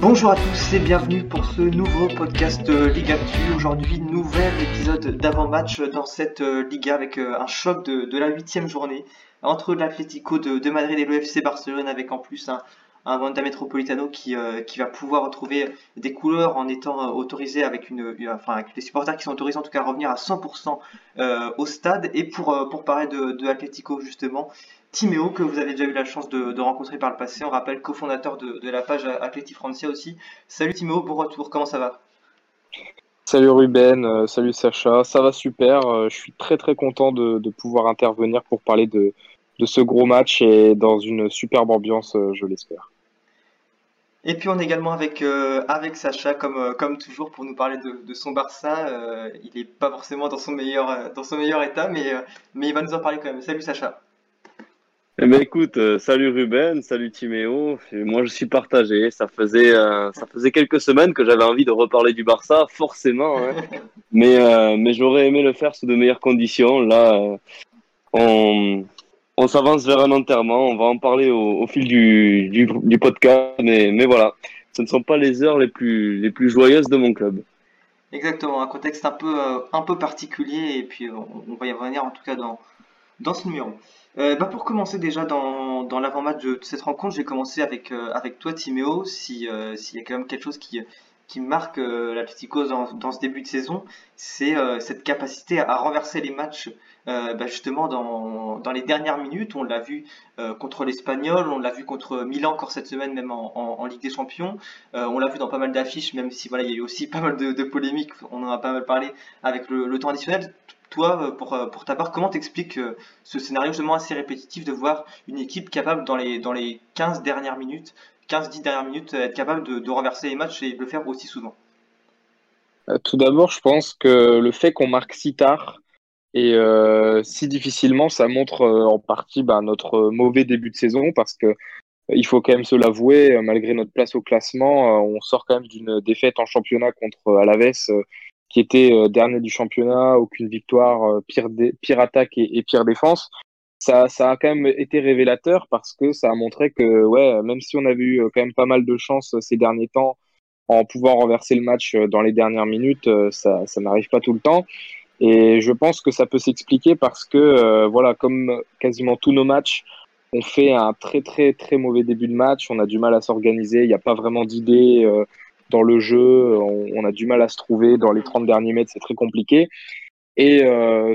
Bonjour à tous et bienvenue pour ce nouveau podcast euh, Ligue Actu. Aujourd'hui, nouvel épisode d'avant-match dans cette euh, Liga avec euh, un choc de, la huitième journée entre l'Atlético de, Madrid et le FC Barcelone avec en plus un, un Wanda Metropolitano qui, euh, qui va pouvoir retrouver des couleurs en étant euh, autorisé avec une, enfin avec les supporters qui sont autorisés en tout cas à revenir à 100% euh, au stade et pour, pour parler de, de Atlético justement Timéo que vous avez déjà eu la chance de, rencontrer par le passé on rappelle cofondateur de, la page Atleti Francia aussi salut Timéo bon retour comment ça va? Salut Ruben, salut Sacha, ça va super. je suis très très content de, pouvoir intervenir pour parler de, ce gros match et dans une superbe ambiance, je l'espère. Et puis on est également avec, euh, avec Sacha, comme, euh, comme toujours, pour nous parler de, de son Barça. Euh, il n'est pas forcément dans son meilleur, dans son meilleur état, mais, euh, mais il va nous en parler quand même. Salut Sacha. Eh ben écoute, salut Ruben, salut Timéo. Moi je suis partagé. Ça faisait ça faisait quelques semaines que j'avais envie de reparler du Barça, forcément. hein. mais mais j'aurais aimé le faire sous de meilleures conditions. Là, on on s'avance vers un enterrement. On va en parler au, fil du, du podcast. Mais mais voilà, ce ne sont pas les heures les plus les plus joyeuses de mon club. Exactement, un contexte un peu, euh, un peu particulier, et puis euh, on, va y revenir en tout cas dans, dans ce numéro. Euh, bah pour commencer déjà dans, dans l'avant-match de, cette rencontre, je vais commencer avec, avec toi Timéo, si, s'il y a quand même quelque chose qui, qui marque euh, l'Atlético dans, dans ce début de saison, c'est euh, cette capacité à renverser les matchs euh, bah, justement dans, dans les dernières minutes. On l'a vu euh, contre l'Espagnol, on l'a vu contre Milan encore cette semaine, même en, Ligue des Champions. On l'a vu dans pas mal d'affiches, même si voilà, il y a eu aussi pas mal de, polémiques, on en a pas mal parlé avec le, le temps additionnel. Toi, pour, pour ta part, comment t'expliques ce scénario justement assez répétitif de voir une équipe capable dans les, dans les 15 dernières minutes, 15-10 dernières minutes, euh, être capable de, renverser les matchs et de le faire aussi souvent Euh, Tout d'abord, je pense que le fait qu'on marque si tard et euh, si difficilement, ça montre en partie bah, notre mauvais début de saison parce que Il faut quand même se l'avouer, malgré notre place au classement, on sort quand même d'une défaite en championnat contre Alaves, qui était dernier du championnat, aucune victoire, pire, attaque et pire défense. Ça, ça a quand même été révélateur parce que ça a montré que, même si on avait eu euh, quand même pas mal de chance euh, ces derniers temps en pouvant renverser le match euh, dans les dernières minutes, ça, n'arrive pas tout le temps. Et je pense que ça peut s'expliquer parce que, voilà, comme quasiment tous nos matchs, on fait un très très très mauvais début de match, on a du mal à s'organiser, il n'y a pas vraiment d'idées euh, dans le jeu, on, a du mal à se trouver dans les 30 derniers mètres, c'est très compliqué. Et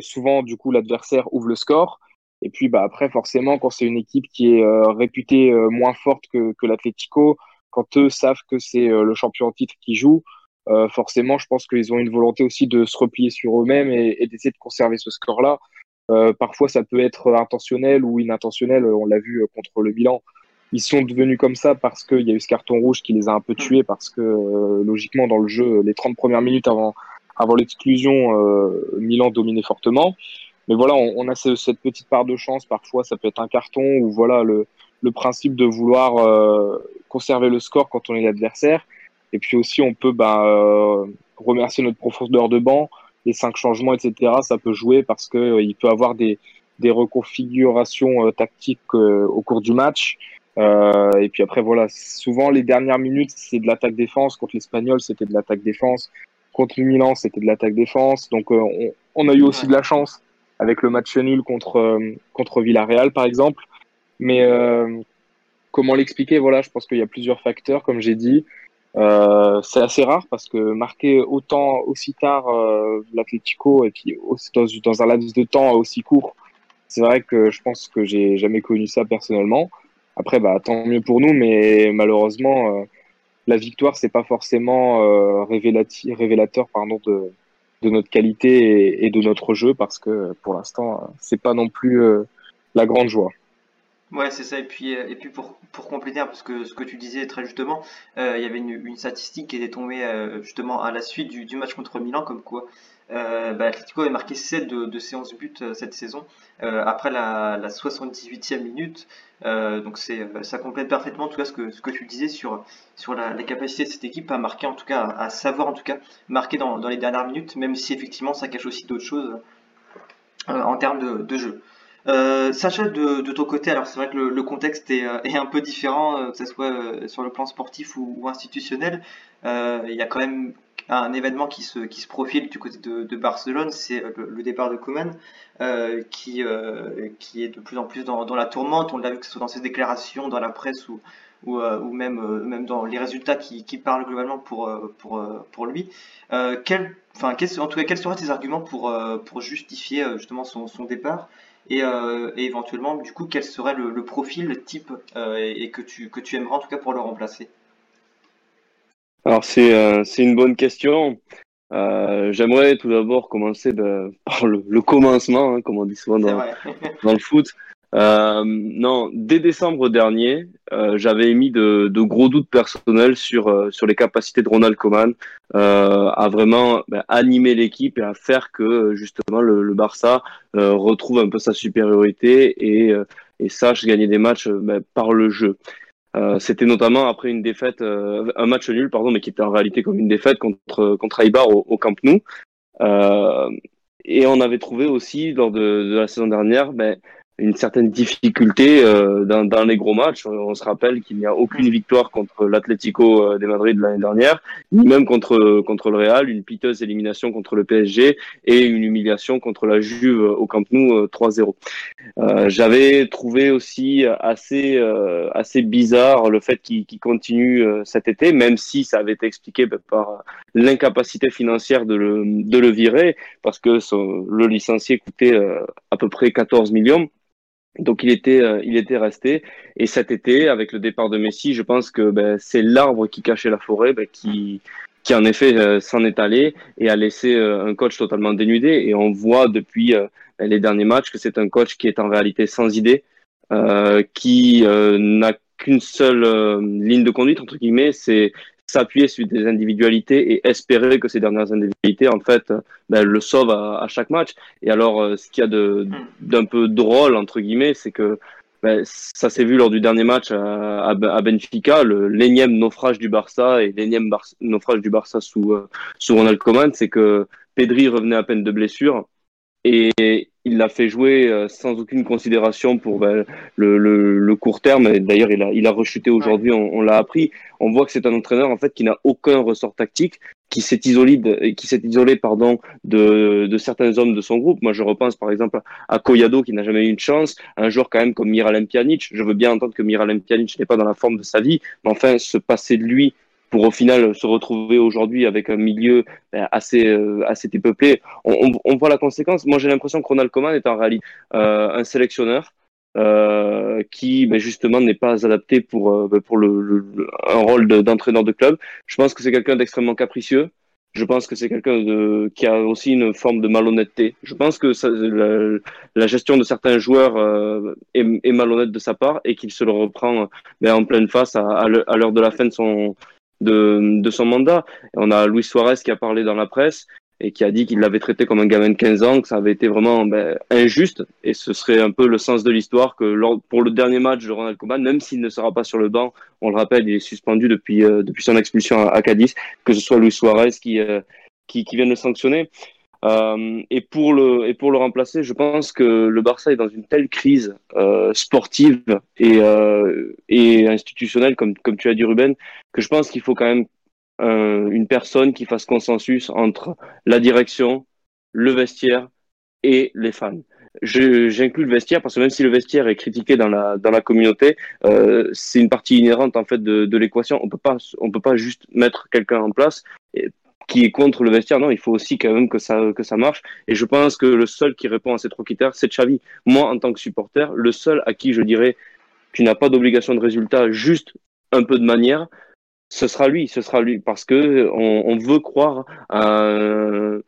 souvent, du coup, l'adversaire ouvre le score. Et puis bah, après, forcément, quand c'est une équipe qui est euh, réputée euh, moins forte que, que l'Atlético, quand eux savent que c'est euh, le champion en titre qui joue, euh, forcément, je pense qu'ils ont une volonté aussi de se replier sur eux-mêmes et, et d'essayer de conserver ce score-là. Euh, parfois, ça peut être intentionnel ou inintentionnel. On l'a vu euh, contre le Milan. Ils sont devenus comme ça parce qu'il y a eu ce carton rouge qui les a un peu tués, parce que logiquement, dans le jeu, les 30 premières minutes avant, avant l'exclusion, Milan dominait fortement. Mais voilà, on, on a ce- cette petite part de chance. Parfois, ça peut être un carton ou voilà le, le principe de vouloir euh, conserver le score quand on est l'adversaire. Et puis aussi, on peut bah, euh, remercier notre profondeur de banc les cinq changements, etc., ça peut jouer parce que euh, il peut avoir des, des reconfigurations euh, tactiques au cours du match. Et puis après, voilà, souvent les dernières minutes, c'est de l'attaque-défense. Contre l'Espagnol, c'était de l'attaque-défense. Contre le Milan, c'était de l'attaque-défense. Donc, euh, on, on a eu aussi de la chance avec le match nul contre, euh, contre Villarreal, par exemple. Mais euh, comment l'expliquer? Voilà, je pense qu'il y a plusieurs facteurs, comme j'ai dit. Euh, c'est assez rare parce que marquer autant aussi tard euh, l'Atlético et puis dans, un laps de temps aussi court, c'est vrai que je pense que j'ai jamais connu ça personnellement. Après, bah tant mieux pour nous, mais malheureusement, la victoire c'est pas forcément révélateur pardon de de notre qualité et, de notre jeu parce que pour l'instant, c'est pas non plus la grande joie. Ouais, c'est ça. Et puis, et puis pour, pour compléter, parce que ce que tu disais très justement, il y avait une, statistique qui était tombée justement à la suite du match contre Milan, comme quoi euh, bah, Atletico avait marqué 7 de, de 11 buts euh, cette saison euh, après la, la 78e minute. Euh, donc ça complète parfaitement en tout cas ce que, tu disais sur, la, capacité de cette équipe à marquer, en tout cas à, savoir en tout cas marquer dans, les dernières minutes, même si effectivement ça cache aussi d'autres choses en termes de, jeu. Sacha, de, ton côté, alors c'est vrai que le, contexte est, un peu différent, que ce soit sur le plan sportif ou institutionnel. il y a quand même un événement qui se, qui se profile du côté de, Barcelone, c'est le, départ de Koeman, euh, qui, euh, qui est de plus en plus dans, la tourmente. On l'a vu que ce soit dans ses déclarations, dans la presse ou, ou, euh, même, euh, même dans les résultats qui, parlent globalement pour, euh, pour, pour lui. quel, en tout cas, quels seraient tes arguments pour, pour justifier justement son, son départ et, et, éventuellement, du coup, quel serait le, profil, type et que, tu, que tu aimerais en tout cas pour le remplacer? Alors c'est euh, c'est une bonne question. Euh, J'aimerais tout d'abord commencer de, par le, le commencement, hein, comme on dit souvent dans, dans le foot. Euh, non, dès décembre dernier, euh, j'avais émis de, de, gros doutes personnels sur euh, sur les capacités de Ronald Koeman euh, à vraiment ben, animer l'équipe et à faire que justement le, le Barça retrouve un peu sa supériorité et, et sache gagner des matchs ben, par le jeu. Euh, c'était notamment après une défaite, euh, un match nul, pardon, mais qui était en réalité comme une défaite contre contre Aibar au, au Camp Nou. Euh, et on avait trouvé aussi lors de, de la saison dernière, ben, une certaine difficulté euh, dans, dans, les gros matchs. On se rappelle qu'il n'y a aucune victoire contre l'Atlético euh, de Madrid l'année dernière, ni même contre contre le Real, une piteuse élimination contre le PSG et une humiliation contre la Juve au Camp Nou 3-0. Euh, J'avais trouvé aussi assez euh, assez bizarre le fait qu'il qu continue euh, cet été, même si ça avait été expliqué ben, par l'incapacité financière de le, de le virer, parce que son, le licencié coûtait à peu près 14 millions. Donc il était, euh, il était resté. Et cet été, avec le départ de Messi, je pense que ben, c'est l'arbre qui cachait la forêt, ben, qui, qui en effet euh, s'en est allé et a laissé euh, un coach totalement dénudé. Et on voit depuis ben, les derniers matchs que c'est un coach qui est en réalité sans idée, qui n'a qu'une seule ligne de conduite entre guillemets, c'est s'appuyer sur des individualités et espérer que ces dernières individualités en fait ben, le sauvent à, à, chaque match. Et alors euh, ce qu'il y a de d'un peu drôle entre guillemets, c'est que ben, ça s'est vu lors du dernier match à, à Benfica, le l'énième naufrage du Barça et l'énième naufrage du Barça sous euh, sous Ronald Koeman, c'est que Pedri revenait à peine de blessure et il l'a fait jouer euh, sans aucune considération pour ben, le, le, le, court terme. D'ailleurs, il a, il a rechuté aujourd'hui, on, on l'a appris. On voit que c'est un entraîneur en fait qui n'a aucun ressort tactique, qui s'est isolé, de, qui s'est isolé pardon de, de certains hommes de son groupe. Moi, je repense par exemple à Koyado qui n'a jamais eu une chance, un joueur quand même comme Miralem Pjanic. Je veux bien entendre que Miralem Pjanic n'est pas dans la forme de sa vie, mais enfin se passer de lui pour au final se retrouver aujourd'hui avec un milieu ben, assez euh, assez dépeuplé. On, on, on, voit la conséquence. Moi, j'ai l'impression que Ronald Koeman est en réalité euh, un sélectionneur euh, qui ben, justement n'est pas adapté pour euh, ben, pour le, le, un rôle d'entraîneur de, club. Je pense que c'est quelqu'un d'extrêmement capricieux. Je pense que c'est quelqu'un qui a aussi une forme de malhonnêteté. Je pense que ça, la, la, gestion de certains joueurs euh, est, est, malhonnête de sa part et qu'il se le reprend ben, en pleine face à, à l'heure de la fin de son de, de son mandat. On a Luis Suarez qui a parlé dans la presse et qui a dit qu'il l'avait traité comme un gamin de 15 ans, que ça avait été vraiment ben, injuste. Et ce serait un peu le sens de l'histoire que lors, pour le dernier match de Ronald Koeman, même s'il ne sera pas sur le banc, on le rappelle, il est suspendu depuis, euh, depuis son expulsion à, à, Cadiz, que ce soit Luis Suarez qui, euh, qui, qui vienne le sanctionner. Euh, et pour le et pour le remplacer, je pense que le Barça est dans une telle crise euh, sportive et euh, et institutionnelle, comme comme tu as dit Ruben, que je pense qu'il faut quand même une personne qui fasse consensus entre la direction, le vestiaire et les fans. J'inclus le vestiaire parce que même si le vestiaire est critiqué dans la dans la communauté, c'est une partie inhérente en fait de, de l'équation. On peut pas on peut pas juste mettre quelqu'un en place qui est contre le vestiaire. Non, il faut aussi quand même que ça, que ça marche. Et je pense que le seul qui répond à ces trois critères, c'est Xavi. Moi, en tant que supporter, le seul à qui je dirais tu n'as pas d'obligation de résultat, juste un peu de manière, ce sera lui, ce sera lui, parce que on, on veut croire à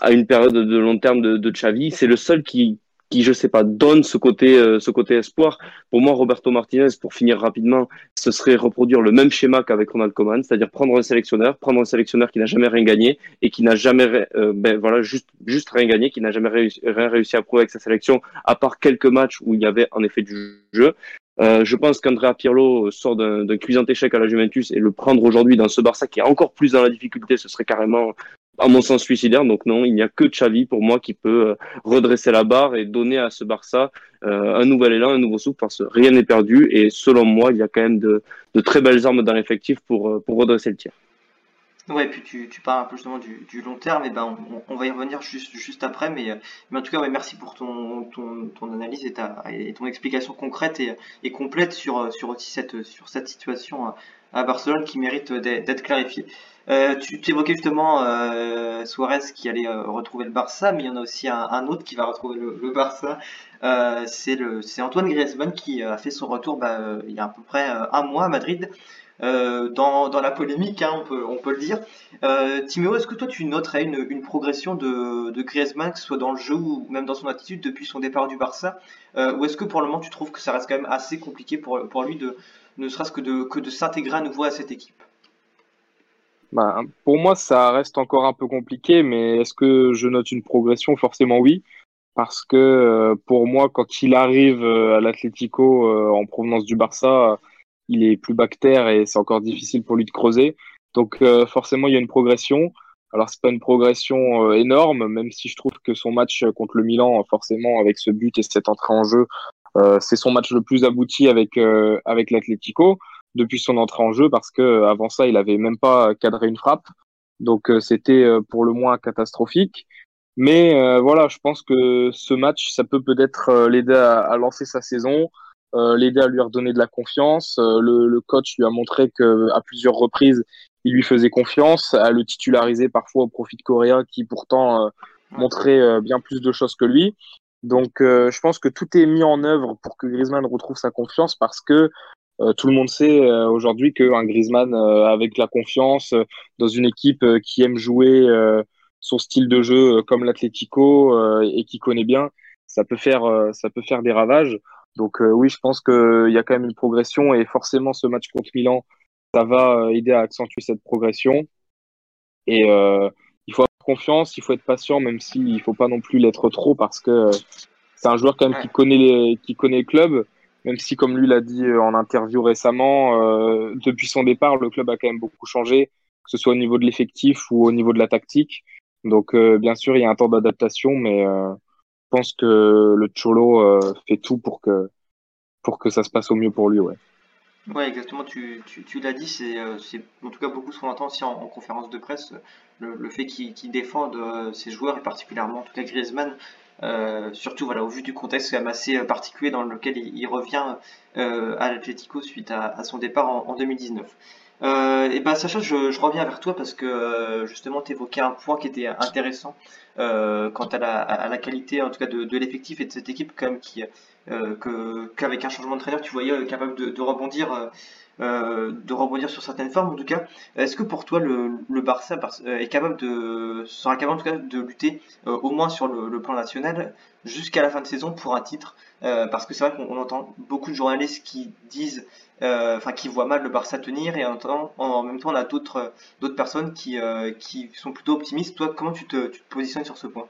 à une période de long terme de, de Xavi. C'est le seul qui, qui, je sais pas, donne ce côté, euh, ce côté espoir. Pour moi, Roberto Martinez, pour finir rapidement, ce serait reproduire le même schéma qu'avec Ronald Koeman, c'est-à-dire prendre un sélectionneur, prendre un sélectionneur qui n'a jamais rien gagné et qui n'a jamais, euh, ben voilà, juste, juste rien gagné, qui n'a jamais réussi, rien réussi à prouver avec sa sélection, à part quelques matchs où il y avait en effet du jeu. Euh, je pense qu'Andrea Pirlo sort d'un cuisant échec à la Juventus et le prendre aujourd'hui dans ce Barça qui est encore plus dans la difficulté, ce serait carrément, à mon sens, suicidaire. Donc non, il n'y a que Xavi pour moi qui peut euh, redresser la barre et donner à ce Barça euh, un nouvel élan, un nouveau souffle parce que rien n'est perdu et selon moi, il y a quand même de, très belles armes dans l'effectif pour, pour redresser le tir. Ouais, puis tu, parles un peu justement du, long terme, et ben on, va y revenir juste, juste après, mais, euh, mais en tout cas, ouais, merci pour ton, ton, ton analyse et, ta, et ton explication concrète et, complète sur, sur aussi cette, sur cette situation à Barcelone qui mérite d'être clarifiée. Euh, tu, évoquais justement euh, Suarez qui allait euh, retrouver le Barça, mais il y en a aussi un, autre qui va retrouver le, Barça. Euh, c'est Antoine Griezmann qui a fait son retour bah, euh, il y a à peu près un mois à Madrid. Euh, dans, la polémique, hein, on, peut, le dire. Euh, Timéo, est-ce que toi tu noterais une, progression de, de, Griezmann, que ce soit dans le jeu ou même dans son attitude depuis son départ du Barça? Euh, Ou est-ce que pour le moment tu trouves que ça reste quand même assez compliqué pour, lui de ne serait-ce que de, s'intégrer à nouveau à cette équipe? Bah, Pour moi, ça reste encore un peu compliqué, mais est-ce que je note une progression? Forcément oui. Parce que pour moi, quand il arrive à l'Atlético en provenance du Barça, il est plus bactère et c'est encore difficile pour lui de creuser. Donc euh, forcément, il y a une progression. Alors c'est pas une progression euh, énorme, même si je trouve que son match contre le Milan, forcément avec ce but et cette entrée en jeu, euh, c'est son match le plus abouti avec avec l'Atlético depuis son entrée en jeu, parce que avant ça, il avait même pas cadré une frappe. Donc c'était pour le moins catastrophique. Mais voilà, je pense que ce match, ça peut peut-être l'aider à, à, lancer sa saison, euh, l'aider à lui redonner de la confiance. Euh, le, le, coach lui a montré que à plusieurs reprises, il lui faisait confiance, à le titulariser parfois au profit de Correa, qui pourtant euh, montrait bien plus de choses que lui. Donc, je pense que tout est mis en œuvre pour que Griezmann retrouve sa confiance parce que tout le monde sait aujourd'hui qu'un Griezmann avec la confiance dans une équipe qui aime jouer son style de jeu comme l'Atlético et qui connaît bien, ça peut faire ça peut faire des ravages. Donc euh, oui, je pense qu'il y a quand même une progression et forcément ce match contre Milan, ça va euh, aider à accentuer cette progression. Et euh, il faut avoir confiance, il faut être patient, même s'il ne faut pas non plus l'être trop parce que c'est un joueur quand même qui connaît les, qui connaît le club. Même si, comme lui l'a dit en interview récemment, euh, depuis son départ, le club a quand même beaucoup changé, que ce soit au niveau de l'effectif ou au niveau de la tactique. Donc, euh, bien sûr, il y a un temps d'adaptation, mais euh, pense que le Cholo euh, fait tout pour que, pour que ça se passe au mieux pour lui. Ouais. Ouais, exactement. Tu, tu, tu l'as dit, c'est, euh, en tout cas beaucoup ce qu'on entend aussi en, en, conférence de presse, le, fait qu'il, qu'il défende euh, ses joueurs et particulièrement en tout cas Griezmann. Surtout voilà au vu du contexte quand même assez particulier dans lequel il, revient à l'Atlético suite à, son départ en 2019. Euh, et ben Sacha, je, reviens vers toi parce que euh, justement tu évoquais un point qui était intéressant euh, quant à la, qualité en tout cas de, l'effectif et de cette équipe quand même qui qu'avec un changement de traîneur tu voyais capable de rebondir euh, de rebondir sur certaines formes en tout cas. Est-ce que pour toi le, le Barça est capable de sera capable en tout cas de lutter au moins sur le, le plan national jusqu'à la fin de saison pour un titre parce que c'est vrai qu'on entend beaucoup de journalistes qui disent euh, enfin qui voient mal le Barça tenir et en, même temps on a d'autres d'autres personnes qui, euh, qui sont plutôt optimistes. Toi, comment tu te, tu te, positionnes sur ce point?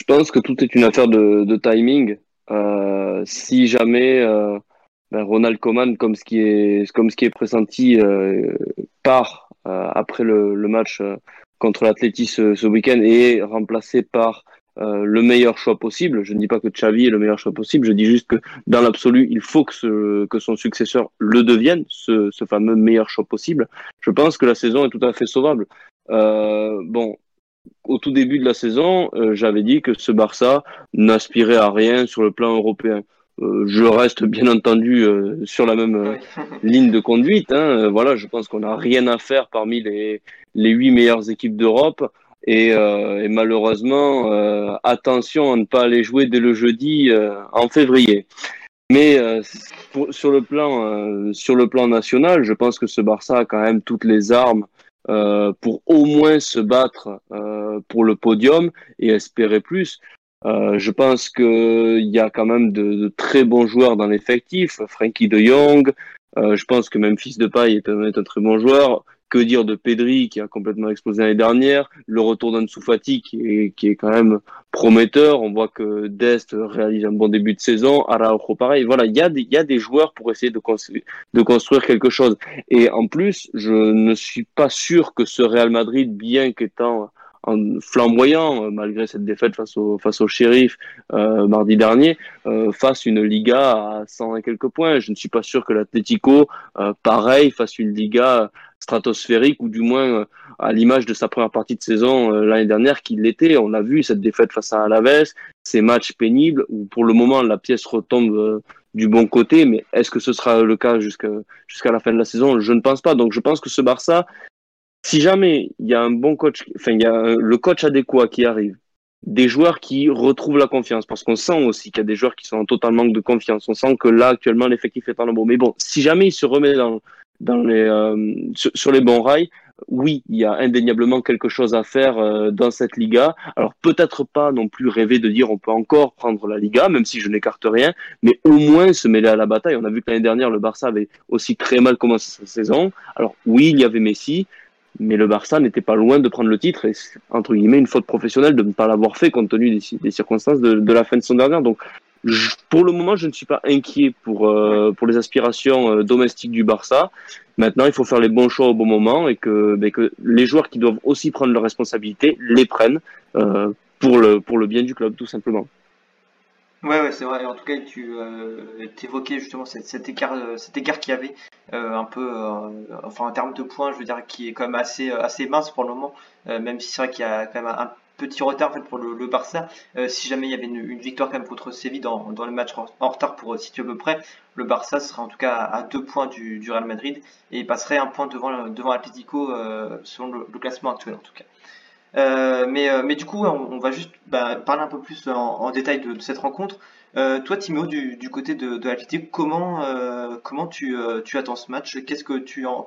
Je pense que tout est une affaire de, de timing. Euh, si jamais euh, ben Ronald Koeman, comme ce qui est comme ce qui est pressenti, euh, part après le, match contre l'Atleti ce, week-end et est remplacé par euh, le meilleur choix possible. Je ne dis pas que Xavi est le meilleur choix possible, je dis juste que dans l'absolu, il faut que, son successeur le devienne, ce, fameux meilleur choix possible. Je pense que la saison est tout à fait sauvable. Euh, bon, au tout début de la saison, euh, j'avais dit que ce Barça n'aspirait à rien sur le plan européen. Euh, je reste bien entendu euh, sur la même ligne de conduite. Hein. Voilà, je pense qu'on n'a rien à faire parmi les les huit meilleures équipes d'Europe. Et, euh, et malheureusement, euh, attention à ne pas aller jouer dès le jeudi euh, en février. Mais euh, pour, sur le plan sur le plan national, je pense que ce Barça a quand même toutes les armes euh, pour au moins se battre euh, pour le podium et espérer plus. Euh, je pense qu'il y a quand même de, de très bons joueurs dans l'effectif. Frankie de Jong, euh, je pense que même Fils de Paille est un, est un très bon joueur. Que dire de Pedri qui a complètement explosé l'année dernière, le retour d'Ansu Fati qui est, qui est quand même prometteur. On voit que Dest réalise un bon début de saison, Araujo pareil. Voilà, il y a des, y a des joueurs pour essayer de construire, de construire quelque chose. Et en plus, je ne suis pas sûr que ce Real Madrid, bien qu'étant en flamboyant, euh, malgré cette défaite face au, face au shérif euh, mardi dernier, euh, fasse une Liga à 100 et quelques points. Je ne suis pas sûr que l'Atlético, euh, pareil, fasse une Liga stratosphérique ou du moins à l'image de sa première partie de saison l'année dernière qu'il l'était. On a vu cette défaite face à Alaves, ces matchs pénibles où pour le moment la pièce retombe du bon côté, mais est-ce que ce sera le cas jusqu'à jusqu'à la fin de la saison? Je ne pense pas. Donc je pense que ce Barça, si jamais il y a un bon coach, enfin il y a le coach adéquat qui arrive, des joueurs qui retrouvent la confiance, parce qu'on sent aussi qu'il y a des joueurs qui sont en total manque de confiance. On sent que là actuellement l'effectif est en nombre. Mais bon, si jamais il se remet euh, sur, sur les bons rails, oui, il y a indéniablement quelque chose à faire euh, dans cette Liga. Alors peut-être pas non plus rêver de dire on peut encore prendre la Liga, même si je n'écarte rien, mais au moins se mêler à la bataille. On a vu que l'année dernière le Barça avait aussi très mal commencé sa saison. Alors oui, il y avait Messi, mais le Barça n'était pas loin de prendre le titre et c'est entre guillemets une faute professionnelle de ne pas l'avoir fait compte tenu des, circonstances de, la fin de son dernière. Donc je- pour le moment, je ne suis pas inquiet pour euh, pour les aspirations euh, domestiques du Barça. Maintenant, il faut faire les bons choix au bon moment et que, ben, les joueurs qui doivent aussi prendre leurs responsabilités les prennent euh, pour le pour le bien du club, tout simplement. Ouais, ouais, c'est vrai. En tout cas, tu euh, évoquais justement cet, écart, euh, cet écart qu'il y avait euh, un peu, euh, enfin en termes de points, je veux dire, qui est quand même assez, assez mince pour le moment, même si c'est vrai qu'il y a quand même un, petit retard en fait pour le, Barça. Si jamais il y avait une, victoire quand même contre Séville dans, le match en, retard pour situer à peu près, le Barça serait en tout cas à, deux points du, Real Madrid et passerait un point devant, devant Atlético selon le classement actuel en tout cas. Euh, mais, euh, mais du coup, on, va juste bah, parler un peu plus en, détail de, cette rencontre. Euh, toi, Timéo, du, côté de, de l'Atlético, comment, tu, attends ce match? Qu'est-ce que tu en,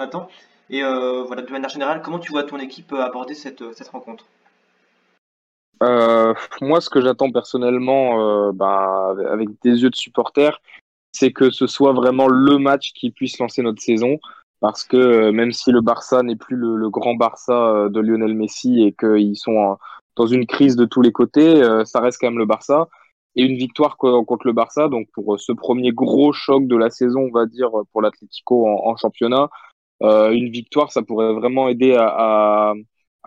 attends? Et voilà, de manière générale, comment tu vois ton équipe aborder cette, rencontre? Moi, ce que j'attends personnellement, bah, avec des yeux de supporter, c'est que ce soit vraiment le match qui puisse lancer notre saison. Parce que euh, même si le Barça n'est plus le, grand Barça euh, de Lionel Messi et qu'ils sont dans une crise de tous les côtés, euh, ça reste quand même le Barça. Et une victoire co- contre le Barça, donc pour ce premier gros choc de la saison, on va dire, pour l'Atlético en, championnat, une victoire, ça pourrait vraiment aider à,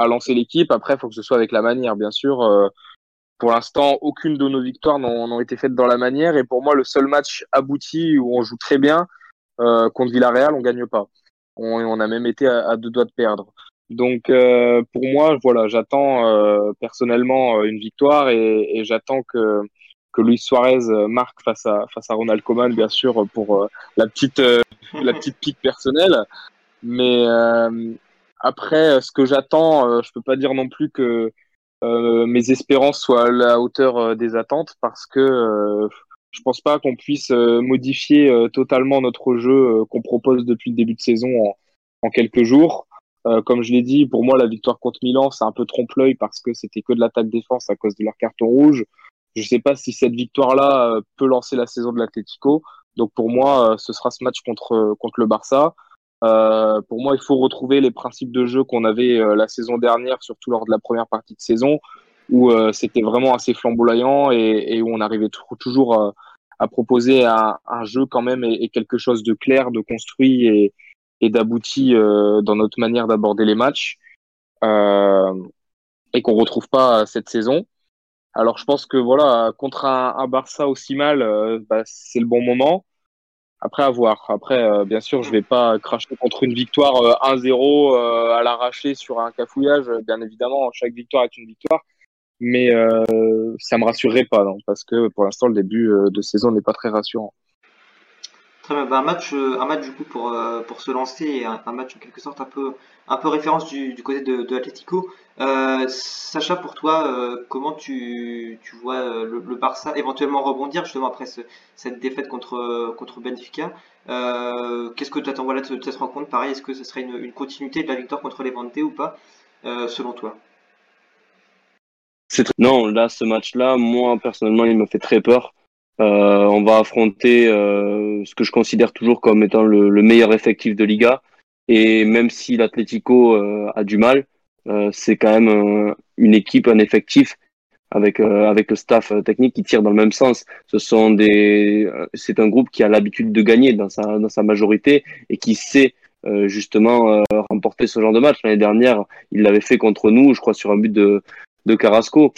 lancer l'équipe. Après, il faut que ce soit avec la manière, bien sûr. Pour l'instant, aucune de nos victoires n'ont été faites dans la manière. Et pour moi, le seul match abouti où on joue très bien contre Villarreal, on gagne pas. On, on a même été à, à deux doigts de perdre. Donc euh, pour moi, voilà, j'attends euh, personnellement euh, une victoire et, et j'attends que que Luis Suarez euh, marque face à face à Ronald Koeman, bien sûr, pour euh, la petite euh, la petite pique personnelle. Mais après, ce que j'attends, je peux pas dire non plus que mes espérances soient à la hauteur des attentes parce que je pense pas qu'on puisse euh, modifier euh, totalement notre jeu euh, qu'on propose depuis le début de saison en, quelques jours. Comme je l'ai dit, pour moi, la victoire contre Milan, c'est un peu trompe-l'œil parce que c'était que de l'attaque-défense à cause de leur carton rouge. Je sais pas si cette victoire-là peut lancer la saison de l'Atlético. Donc pour moi, ce sera ce match contre le Barça. Pour moi, il faut retrouver les principes de jeu qu'on avait la saison dernière, surtout lors de la première partie de saison, où euh, c'était vraiment assez flamboyant et, et où on arrivait tou- toujours à, à proposer un, un jeu quand même et, et quelque chose de clair, de construit et, et d'abouti euh, dans notre manière d'aborder les matchs, euh, et qu'on retrouve pas cette saison. Alors je pense que voilà, contre un, un Barça aussi mal, euh, bah, c'est le bon moment. Après, à voir. Après, euh, bien sûr, je vais pas cracher contre une victoire euh, 1-0 euh, à l'arraché sur un cafouillage. Bien évidemment, chaque victoire est une victoire. Mais euh, ça me rassurerait pas, parce que pour l'instant, le début euh, de saison n'est pas très rassurant. Très bien, bah, un match, euh, un match du coup pour, euh, pour se lancer un, match en quelque sorte un peu, un peu référence du, côté de, de Atlético. Euh, Sacha, pour toi, comment tu, tu vois le, Barça éventuellement rebondir justement après ce- cette défaite contre, contre Benfica? Qu'est-ce que tu attends? Voilà, de, cette rencontre? Pareil, est-ce que ce serait une, une continuité de la victoire contre Levante ou pas, selon toi? Non, là, ce match-là, moi, personnellement, il me fait très peur. Euh, on va affronter euh, ce que je considère toujours comme étant le, le meilleur effectif de Liga. Et même si l'Atlético euh, a du mal, c'est quand même une équipe, un effectif avec avec le staff technique qui tire dans le même sens. Ce sont des, c'est un groupe qui a l'habitude de gagner dans sa dans sa majorité et qui sait justement remporter ce genre de match. L'année dernière, il l'avait fait contre nous, je crois, sur un but de de Carrasco.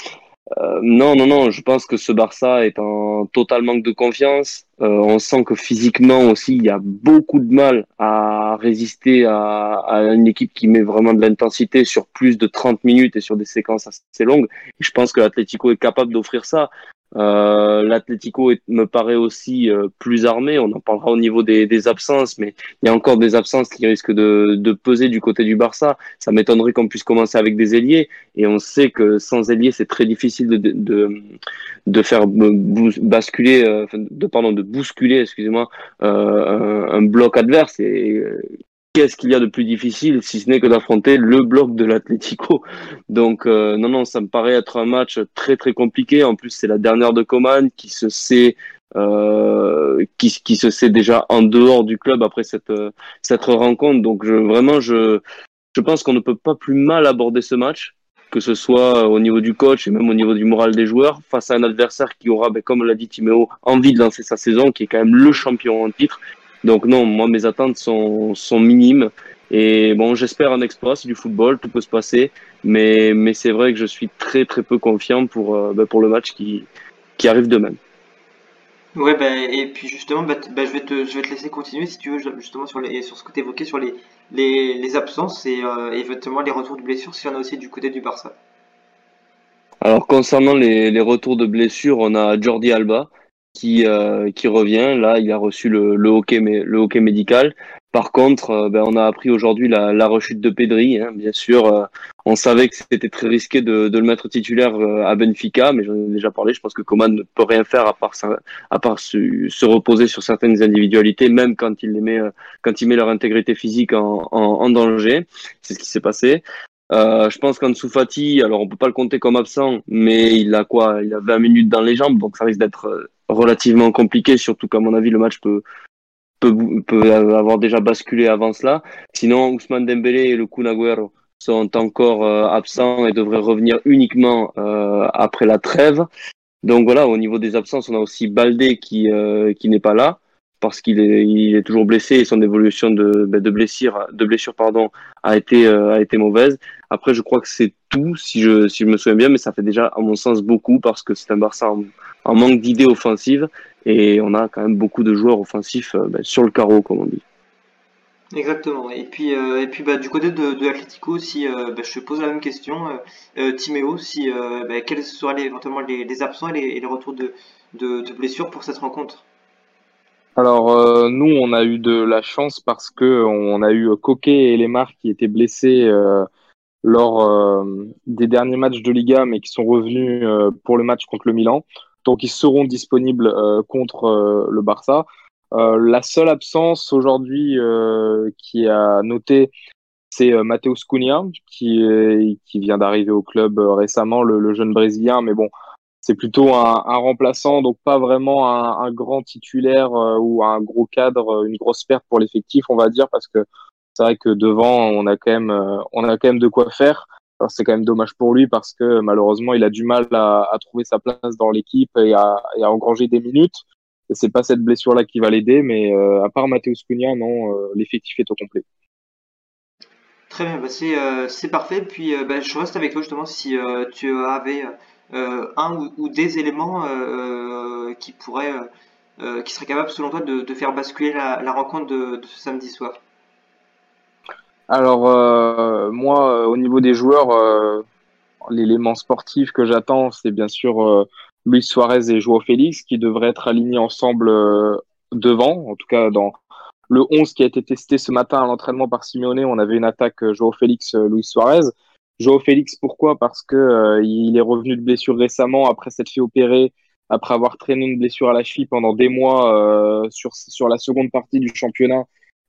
Euh, non, non, non, je pense que ce Barça est en total manque de confiance. Euh, on sent que physiquement aussi, il y a beaucoup de mal à résister à, à une équipe qui met vraiment de l'intensité sur plus de 30 minutes et sur des séquences assez longues. Je pense que l'Atlético est capable d'offrir ça. Euh, L'Atlético me paraît aussi euh, plus armé. On en parlera au niveau des, absences, mais il y a encore des absences qui risquent de, peser du côté du Barça. Ça m'étonnerait qu'on puisse commencer avec des ailiers. Et on sait que sans ailier, c'est très difficile de, faire basculer, euh, de, pardon, de bousculer, excusez-moi, un, bloc adverse. Qu'est-ce qu'il y a de plus difficile si ce n'est que d'affronter le bloc de l'Atlético Donc euh, non, non, ça me paraît être un match très très compliqué. En plus, c'est la dernière de Coman qui se sait euh, déjà en dehors du club après cette euh, rencontre. Donc vraiment, je je pense qu'on ne peut pas plus mal aborder ce match, que ce soit au niveau du coach et même au niveau du moral des joueurs, face à un adversaire qui aura, ben, comme l'a dit Timéo, envie de lancer sa saison, qui est quand même le champion en titre. Donc non, moi mes attentes sont, sont minimes. Et bon, j'espère un exploit, c'est du football, tout peut se passer. Mais, mais c'est vrai que je suis très très peu confiant pour, euh, ben, pour le match qui, qui arrive demain. Ouais, bah, et puis justement, bah, je vais te, je vais te laisser continuer si tu veux, ju- justement sur les, sur ce que tu évoquais sur les, les, les absences et euh, éventuellement les retours de blessures, s'il y en a aussi du côté du Barça. Alors concernant les, les retours de blessures, on a Jordi Alba qui, euh, qui revient. Là, il a reçu le, le, hockey, le hockey médical. Par contre, euh, ben, on a appris aujourd'hui la, la rechute de Pedri. Hein, bien sûr, euh, on savait que c'était très risqué de, de le mettre titulaire euh, à Benfica, mais j'en ai déjà parlé. Je pense que Coman ne peut rien faire à part, à part se, se reposer sur certaines individualités, même quand il les met, euh, quand il met leur intégrité physique en, en danger. C'est ce qui s'est passé. Euh, je pense qu'Ansu Fati, alors on peut pas le compter comme absent, mais il a quoi? Il a 20 minutes dans les jambes, donc ça risque d'être euh, relativement compliqué, surtout qu'à mon avis le match peut, peut, peut avoir déjà basculé avant cela. Sinon, Ousmane Dembélé et le Kun sont encore euh, absents et devraient revenir uniquement euh, après la trêve. Donc voilà, au niveau des absences, on a aussi Baldé qui, euh, qui n'est pas là parce qu'il est, il est toujours blessé et son évolution de, ben, blessure, de pardon, a été, euh, a été mauvaise. Après, je crois que c'est tout, si je, si je me souviens bien, mais ça fait déjà, à mon sens, beaucoup parce que c'est un Barça en, en manque d'idées offensives et on a quand même beaucoup de joueurs offensifs euh, ben, sur le carreau, comme on dit. Exactement. Et puis, euh, et puis bah, du côté de, de l'Atlético, si euh, bah, je te pose la même question, euh, Timéo, si bah, quels seraient éventuellement les, absents et les, et les retours de, de, de blessures pour cette rencontre? Alors euh, nous, on a eu de la chance parce que on a eu Coquet et Lemar qui étaient blessés euh, lors euh, des derniers matchs de Liga, mais qui sont revenus pour le match contre le Milan. Donc ils seront disponibles contre le Barça. La seule absence aujourd'hui qui a noté, c'est Mateus Cunha qui, vient d'arriver au club récemment, le, le jeune Brésilien. Mais bon, c'est plutôt un, remplaçant, donc pas vraiment un, grand titulaire euh, ou un gros cadre, euh, une grosse perte pour l'effectif, on va dire, parce que c'est vrai que devant, on a quand même, euh, on a quand même de quoi faire. C'est quand même dommage pour lui parce que malheureusement, il a du mal à, trouver sa place dans l'équipe et à, engranger des minutes. Et c'est pas cette blessure-là qui va l'aider, mais à part Mateus Cunha, non, l'effectif est au complet. Très bien, bah c'est parfait. Puis bah, je reste avec toi justement si tu avais un ou, des éléments euh, euh, qui euh, euh, qui seraient capables selon toi de, faire basculer la, rencontre de, ce samedi soir? Alors euh, moi, euh, au niveau des joueurs, euh, l'élément sportif que j'attends, c'est bien sûr euh, Luis Suarez et Joao Félix qui devraient être alignés ensemble euh, devant, en tout cas dans le 11 qui a été testé ce matin à l'entraînement par Simeone, on avait une attaque Joao Félix, Luis Suarez. Joao Félix, pourquoi? Parce que il est revenu de blessure récemment après s'être fait opérer, après avoir traîné une blessure à la cheville pendant des mois sur sur la seconde partie du championnat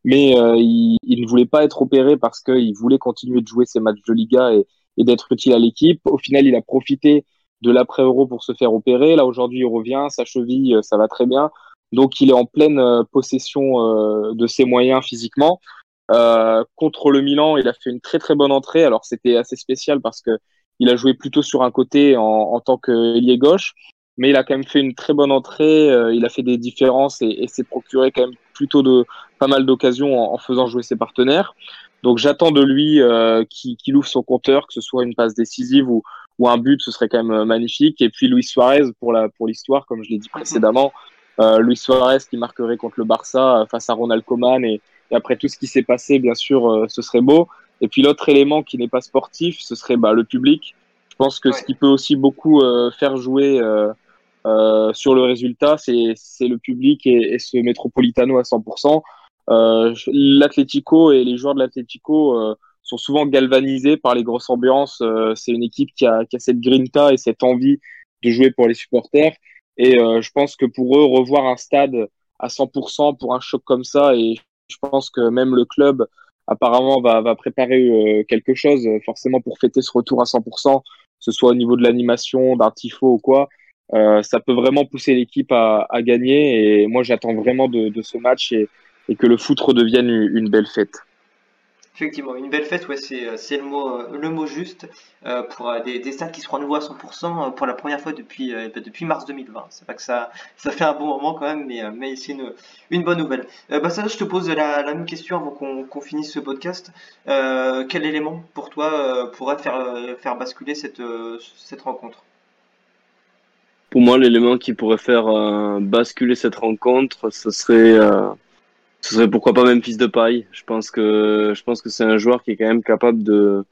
mais euh, il, il, ne voulait pas être opéré parce qu'il voulait continuer de jouer ses matchs de Liga et, et d'être utile à l'équipe. Au final, il a profité de l'après-euro pour se faire opérer. Là, aujourd'hui, il revient, sa cheville, euh, ça va très bien. Donc, il est en pleine euh, possession de ses moyens physiquement. Euh, contre le Milan, il a fait une très très bonne entrée. Alors, c'était assez spécial parce que il a joué plutôt sur un côté en, en tant qu'ailier gauche, mais il a quand même fait une très bonne entrée. il a fait des différences et, et s'est procuré quand même plutôt de pas mal d'occasions en, faisant jouer ses partenaires. Donc j'attends de lui euh, qu'il ouvre son compteur, que ce soit une passe décisive ou, ou un but, ce serait quand même euh, magnifique. Et puis Luis Suarez pour la pour l'histoire, comme je l'ai dit précédemment, euh, Luis Suarez qui marquerait contre le Barça euh, face à Ronald Koeman et, après tout ce qui s'est passé, bien sûr, ce serait beau. Et puis l'autre élément qui n'est pas sportif, ce serait bah, le public. Je pense que ce qui peut aussi beaucoup faire jouer euh, sur le résultat, c'est le public et, et, ce Metropolitano à 100%. Euh, L'Atlético et les joueurs de l'Atlético euh, sont souvent galvanisés par les grosses ambiances. Euh, c'est une équipe qui a, qui a, cette grinta et cette envie de jouer pour les supporters. Et euh, je pense que pour eux, revoir un stade à 100% pour un choc comme ça, et je pense que même le club apparemment va, préparer quelque chose forcément pour fêter ce retour à 100%, que ce soit au niveau de l'animation, d'un tifo ou quoi. Euh, ça peut vraiment pousser l'équipe à, gagner. Et moi, j'attends vraiment de, de, ce match et, et, que le foot redevienne une, belle fête. Effectivement, une belle fête, ouais, c'est le mot, le mot juste euh, pour des, des qui seront à nouveau à 100% pour la première fois depuis, euh, depuis mars 2020. C'est pas que ça, ça fait un bon moment quand même, mais, mais c'est une, bonne nouvelle. Euh, bah ça, je te pose la, même question avant qu'on finisse ce podcast. Euh, quel élément pour toi pourrait faire, basculer cette, rencontre? Pour moi, l'élément qui pourrait faire euh, basculer cette rencontre, ce serait, euh, ce serait pourquoi pas même fils de paille. Je pense que, je pense que c'est un joueur qui est quand même capable de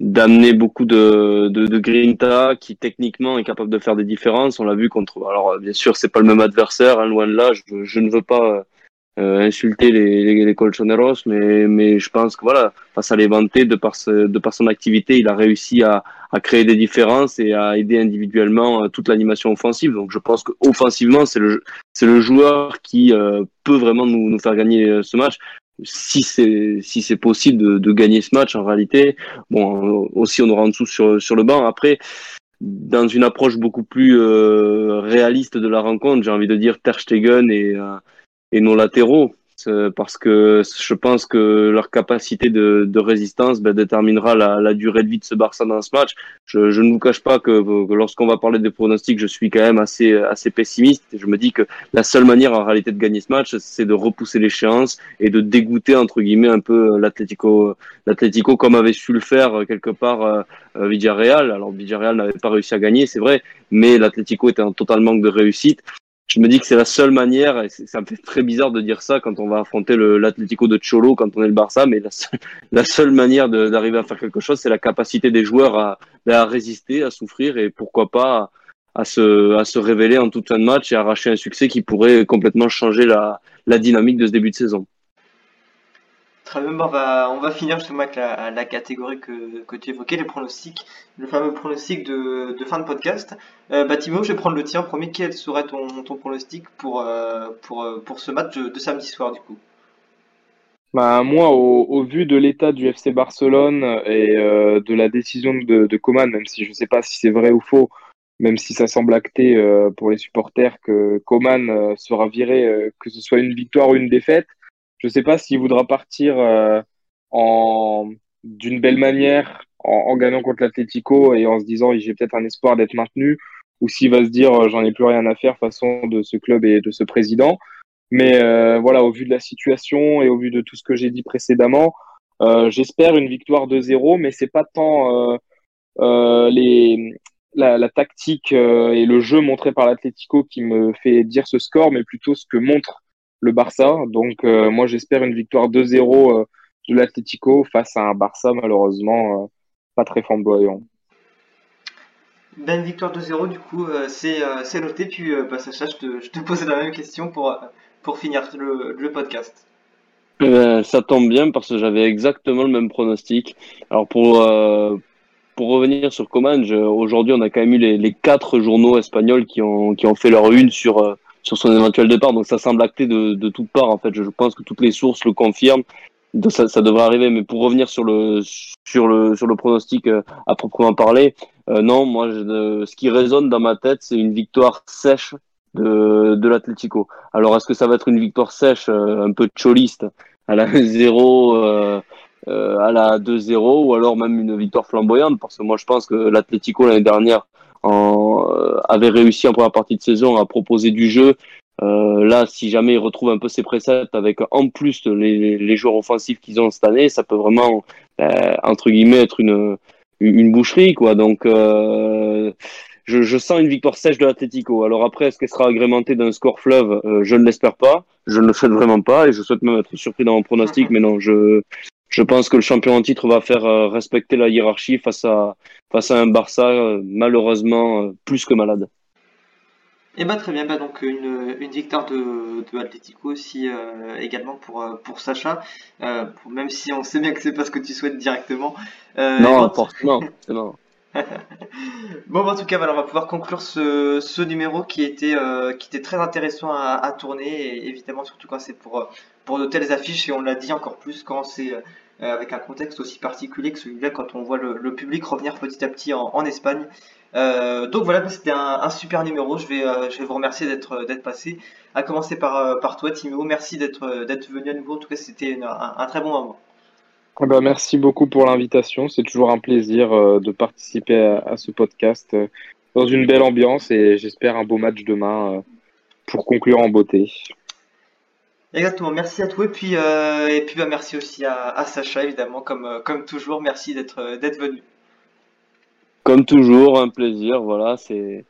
d'amener beaucoup de, de, de, grinta, qui techniquement est capable de faire des différences. On l'a vu contre. Alors bien sûr, c'est pas le même adversaire, hein, loin de là. Je, je ne veux pas euh, insulter les, les, les, colchoneros, mais, mais je pense que voilà, face à l'éventé, de par, de par son activité, il a réussi à, à créer des différences et à aider individuellement euh, toute l'animation offensive. Donc je pense qu'offensivement, c'est le, c'est le joueur qui euh, peut vraiment nous, nous faire gagner ce match si c'est si c'est possible de, de, gagner ce match en réalité bon aussi on aura en dessous sur sur le banc après dans une approche beaucoup plus euh, réaliste de la rencontre j'ai envie de dire Ter Stegen et et nos latéraux parce que je pense que leur capacité de, de résistance ben, déterminera la, la, durée de vie de ce Barça dans ce match. Je, je ne vous cache pas que, que lorsqu'on va parler des pronostics, je suis quand même assez, assez pessimiste. je me dis que la seule manière en réalité de gagner ce match, c'est de repousser l'échéance et de dégoûter entre guillemets un peu l'Atlético, l'Atlético comme avait su le faire quelque part euh, Villarreal. Alors Villarreal n'avait pas réussi à gagner, c'est vrai, mais l'Atlético était en total manque de réussite je me dis que c'est la seule manière, et ça me fait très bizarre de dire ça quand on va affronter l'Atlético de Cholo, quand on est le Barça, mais la, seule, la seule manière d'arriver à faire quelque chose, c'est la capacité des joueurs à, à, résister, à souffrir et pourquoi pas à se, révéler en toute fin de match et arracher un succès qui pourrait complètement changer la dynamique de ce début de saison. Très bien, on va, on va finir justement avec la, la catégorie que, tu évoquais, les pronostics, le fameux pronostic de, fin de podcast. Euh, bah, je vais prendre le tien en premier. Quel serait ton, pronostic pour, euh, pour, euh, pour ce match de, samedi soir du coup? Bah, Moi, au, vu de l'état du FC Barcelone et euh, de la décision de, de Coman, même si je ne sais pas si c'est vrai ou faux, même si ça semble acté pour les supporters que Coman sera viré, que ce soit une victoire ou une défaite, je ne sais pas s'il voudra partir euh, en d'une belle manière en, en gagnant contre l'Atlético et en se disant j'ai peut-être un espoir d'être maintenu ou s'il va se dire euh, j'en ai plus rien à faire façon de ce club et de ce président. Mais euh, voilà, au vu de la situation et au vu de tout ce que j'ai dit précédemment, euh, j'espère une victoire de 0 mais c'est pas tant euh, euh, les, la, la, tactique et le jeu montré par l'Atlético qui me fait dire ce score, mais plutôt ce que montre le Barça. Donc euh, moi j'espère une victoire 2-0 euh, de l'Atlético face à un Barça malheureusement euh, pas très flamboyant. Ben victoire 2-0 du coup c'est c'est noté puis bah, Sacha je te, je te posais la même question pour pour finir le, le podcast. Ça tombe bien parce que j'avais exactement le même pronostic. Alors pour euh, pour revenir sur Coman, aujourd'hui on a quand même eu les, les quatre journaux espagnols qui ont qui ont fait leur une sur euh, sur son éventuel départ. Donc ça semble acté de, de toutes parts en fait. Je pense que toutes les sources le confirment. Ça, devrait arriver. Mais pour revenir sur le sur le sur le pronostic euh, à proprement parler, euh, non, moi je, ce qui résonne dans ma tête c'est une victoire sèche de, de l'Atlético. Alors est-ce que ça va être une victoire sèche, un peu choliste à la 0, euh, euh, à la 2-0 ou alors même une victoire flamboyante? Parce que moi je pense que l'Atlético l'année dernière en, euh, avait réussi en première partie de saison à proposer du jeu. Euh, là, si jamais ils retrouvent un peu ses préceptes avec en plus les, les joueurs offensifs qu'ils ont cette année, ça peut vraiment euh, entre guillemets être une une boucherie quoi. Donc euh, je, je, sens une victoire sèche de l'Atletico. Alors après, est-ce qu'elle sera agrémentée d'un score fleuve? Euh, Je ne l'espère pas. Je ne le souhaite vraiment pas et je souhaite même être surpris dans mon pronostic. Mais non, je, je pense que le champion en titre va faire euh, respecter la hiérarchie face à, face à un Barça euh, malheureusement euh, plus que malade. Et eh bah très bien, bah donc une, une victoire de, de Atletico aussi euh, également pour, pour Sacha, euh, pour, même si on sait bien que c'est pas ce que tu souhaites directement. Euh, non, non. bon, bah, en tout cas, voilà, on va pouvoir conclure ce, ce numéro qui était, qui était très intéressant à, à, tourner, et évidemment, surtout quand c'est pour, pour de telles affiches, et on l'a dit encore plus quand c'est euh, avec un contexte aussi particulier que celui-là, quand on voit le, public revenir petit à petit en, Espagne. Euh, donc voilà, c'était un, super numéro. Je vais, euh, je vais vous remercier d'être passé. À commencer par, par toi, Timéo. Merci d'être venu à nouveau. En tout cas, c'était un, très bon moment. Eh ben, merci beaucoup pour l'invitation. C'est toujours un plaisir de participer à, ce podcast dans une belle ambiance et j'espère un beau match demain pour conclure en beauté. Exactement, merci à toi et puis, et puis bah, merci aussi à, à, Sacha évidemment comme, comme toujours. Merci d'être d'être venu. Comme toujours, un plaisir. Voilà, c'est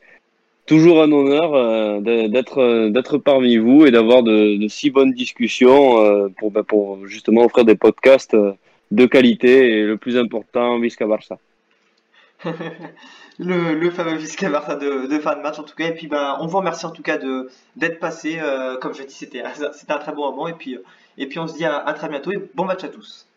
toujours un honneur d'être d'être parmi vous et d'avoir de, de, si bonnes discussions pour, bah, pour justement offrir des podcasts de qualité et le plus important, Visca Barça. le, fameux Barça de, fin de match en tout cas. Et puis ben, on vous remercie en tout cas de d'être passé. Euh, comme je dis, c'était c'était un très bon moment. Et puis, et puis on se dit à très bientôt et bon match à tous.